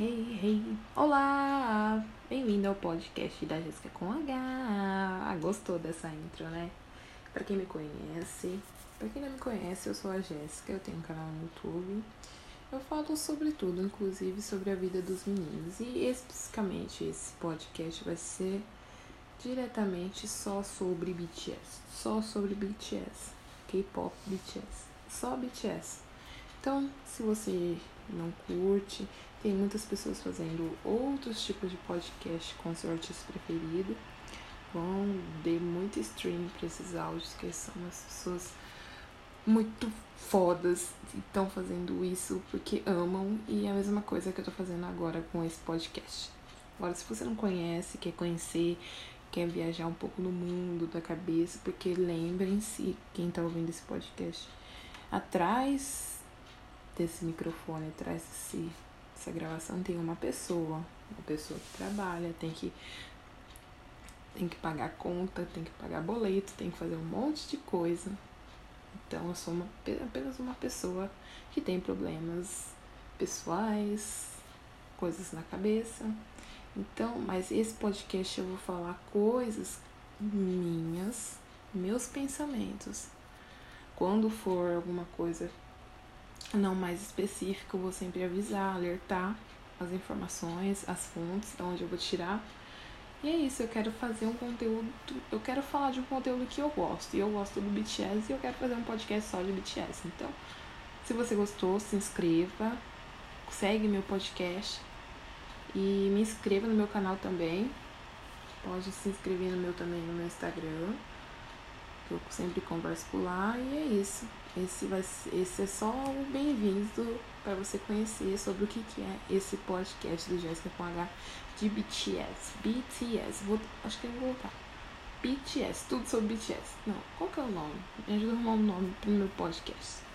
hey, hey. Olá! Bem-vindo ao podcast da Jéssica com H. Ah, gostou dessa intro, né? Pra quem me conhece, pra quem não me conhece, eu sou a Jéssica, eu tenho um canal no YouTube. Eu falo sobre tudo, inclusive sobre a vida dos meninos. E especificamente esse podcast vai ser diretamente só sobre BTS. Só sobre BTS. K-pop BTS. Só BTS. Então, se você não curte. Tem muitas pessoas fazendo outros tipos de podcast com seu artista preferido. Vão dê muito stream para esses áudios, que são as pessoas muito fodas e estão fazendo isso porque amam. E é a mesma coisa que eu tô fazendo agora com esse podcast. Agora, se você não conhece, quer conhecer, quer viajar um pouco no mundo da cabeça, porque lembrem-se, quem tá ouvindo esse podcast, atrás desse microfone, atrás desse, dessa gravação, tem uma pessoa. Uma pessoa que trabalha, tem que tem que pagar conta, tem que pagar boleto, tem que fazer um monte de coisa. Então eu sou uma, apenas uma pessoa que tem problemas pessoais, coisas na cabeça. Então, mas esse podcast eu vou falar coisas minhas, meus pensamentos. Quando for alguma coisa não mais específico, vou sempre avisar, alertar as informações, as fontes, de onde eu vou tirar. E é isso, eu quero fazer um conteúdo, eu quero falar de um conteúdo que eu gosto. E eu gosto do BTS e eu quero fazer um podcast só de BTS. Então, se você gostou, se inscreva, segue meu podcast e me inscreva no meu canal também. Pode se inscrever no meu também no meu Instagram. Que eu sempre converso por lá e é isso. Esse, vai, esse é só o bem-vindo para você conhecer sobre o que, que é esse podcast do Jéssica com H de BTS. BTS, vou, acho que eu vou voltar. BTS, tudo sobre BTS. Não, qual que é o nome? Me ajuda a arrumar um nome pro meu podcast.